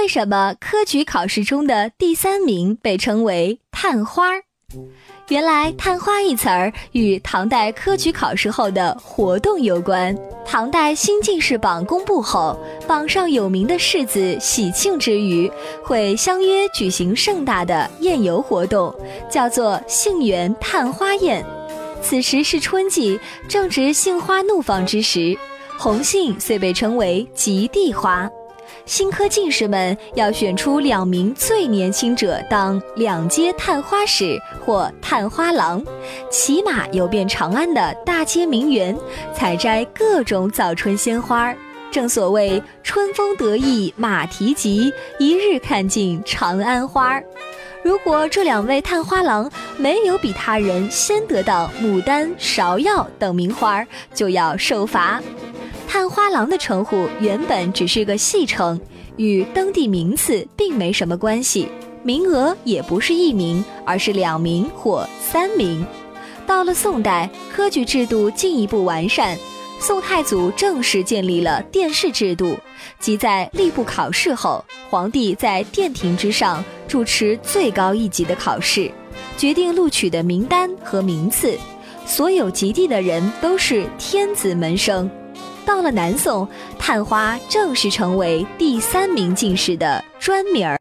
为什么科举考试中的第三名被称为探花？原来“探花”一词儿与唐代科举考试后的活动有关。唐代新进士榜公布后，榜上有名的士子喜庆之余，会相约举行盛大的宴游活动，叫做杏园探花宴。此时是春季，正值杏花怒放之时，红杏遂被称为极地花。新科进士们要选出两名最年轻者当两街探花使或探花郎，骑马游遍长安的大街名园，采摘各种早春鲜花。正所谓春风得意马蹄疾，一日看尽长安花。如果这两位探花郎没有比他人先得到牡丹、芍药等名花，就要受罚。探花郎的称呼原本只是个戏称，与登第名次并没什么关系，名额也不是一名，而是两名或三名。到了宋代，科举制度进一步完善，宋太祖正式建立了殿试制度，即在吏部考试后，皇帝在殿庭之上主持最高一级的考试，决定录取的名单和名次，所有及第的人都是天子门生。到了南宋，探花正式成为第三名进士的专名儿。